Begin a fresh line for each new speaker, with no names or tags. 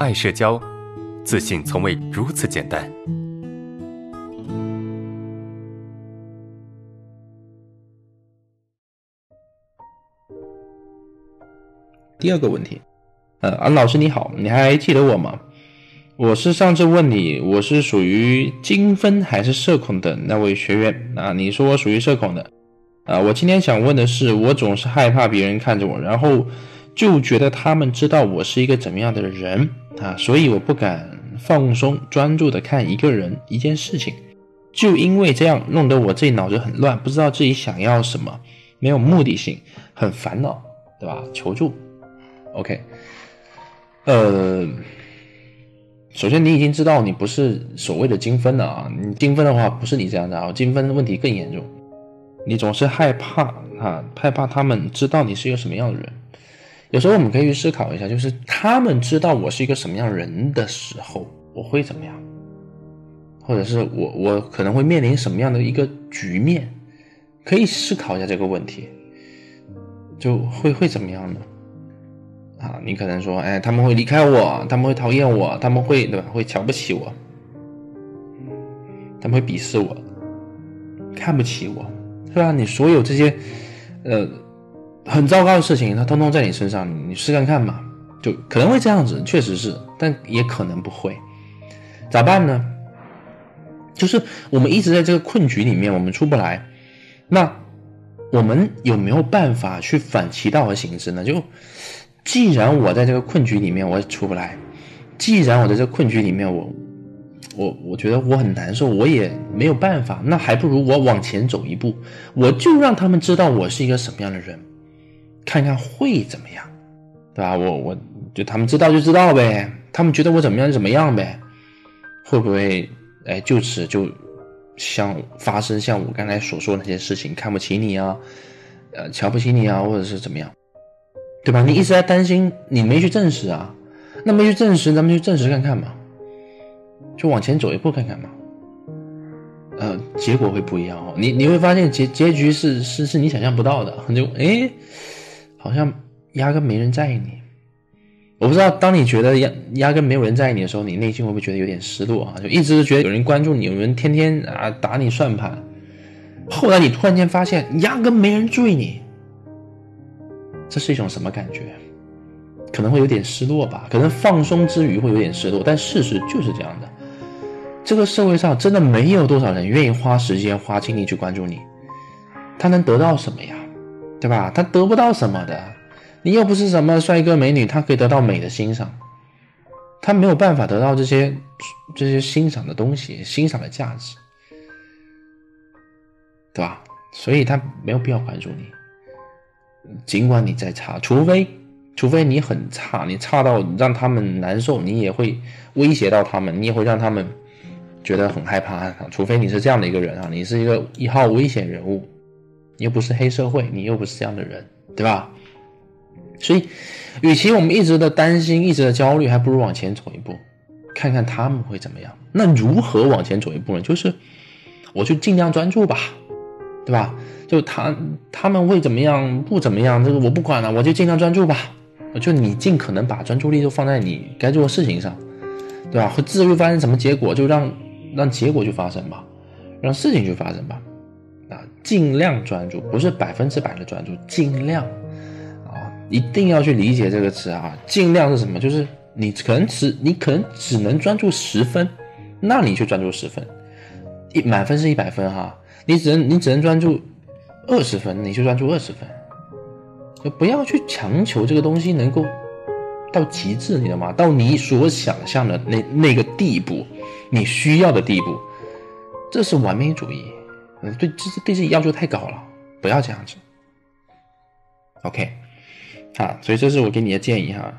爱社交，自信从未如此简单。
第二个问题，呃，安老师你好，你还记得我吗？我是上次问你，我是属于精分还是社恐的那位学员啊？你说我属于社恐的，啊，我今天想问的是，我总是害怕别人看着我，然后就觉得他们知道我是一个怎么样的人啊，所以我不敢放松专注的看一个人一件事情，就因为这样弄得我自己脑子很乱，不知道自己想要什么，没有目的性，很烦恼，对吧？求助，OK，呃。首先，你已经知道你不是所谓的精分了啊！你精分的话，不是你这样的啊，精分的问题更严重。你总是害怕啊，害怕他们知道你是一个什么样的人。有时候我们可以去思考一下，就是他们知道我是一个什么样人的时候，我会怎么样？或者是我我可能会面临什么样的一个局面？可以思考一下这个问题，就会会怎么样呢？啊，你可能说，哎，他们会离开我，他们会讨厌我，他们会对吧？会瞧不起我，他们会鄙视我，看不起我，是吧？你所有这些，呃，很糟糕的事情，它通通在你身上，你试看看嘛，就可能会这样子，确实是，但也可能不会，咋办呢？就是我们一直在这个困局里面，我们出不来，那我们有没有办法去反其道而行之呢？就。既然我在这个困局里面我也出不来，既然我在这个困局里面我，我我觉得我很难受，我也没有办法，那还不如我往前走一步，我就让他们知道我是一个什么样的人，看看会怎么样，对吧？我我就他们知道就知道呗，他们觉得我怎么样就怎么样呗，会不会哎就此就像发生像我刚才所说那些事情，看不起你啊，呃瞧不起你啊，或者是怎么样？对吧？你一直在担心，你没去证实啊？那没去证实，咱们去证实看看嘛，就往前走一步看看嘛。呃，结果会不一样哦。你你会发现结结局是是是你想象不到的，就哎，好像压根没人在意你。我不知道，当你觉得压压根没有人在意你的时候，你内心会不会觉得有点失落啊？就一直觉得有人关注你，有人天天啊打你算盘。后来你突然间发现，压根没人注意你。这是一种什么感觉？可能会有点失落吧，可能放松之余会有点失落，但事实就是这样的。这个社会上真的没有多少人愿意花时间、花精力去关注你，他能得到什么呀？对吧？他得不到什么的。你又不是什么帅哥美女，他可以得到美的欣赏，他没有办法得到这些这些欣赏的东西、欣赏的价值，对吧？所以他没有必要关注你。尽管你再差，除非除非你很差，你差到让他们难受，你也会威胁到他们，你也会让他们觉得很害怕。除非你是这样的一个人啊，你是一个一号危险人物，你又不是黑社会，你又不是这样的人，对吧？所以，与其我们一直的担心，一直的焦虑，还不如往前走一步，看看他们会怎么样。那如何往前走一步呢？就是我就尽量专注吧，对吧？就他他们会怎么样不怎么样，这个我不管了，我就尽量专注吧。就你尽可能把专注力都放在你该做的事情上，对吧？会至于发生什么结果，就让让结果去发生吧，让事情去发生吧。尽量专注，不是百分之百的专注，尽量啊，一定要去理解这个词啊。尽量是什么？就是你可能只你可能只能专注十分，那你就专注十分。一满分是一百分哈，你只能你只能专注。二十分你就专注二十分，就不要去强求这个东西能够到极致，你知道吗？到你所想象的那那个地步，你需要的地步，这是完美主义。嗯，对，这对自己要求太高了，不要这样子。OK，啊，所以这是我给你的建议哈。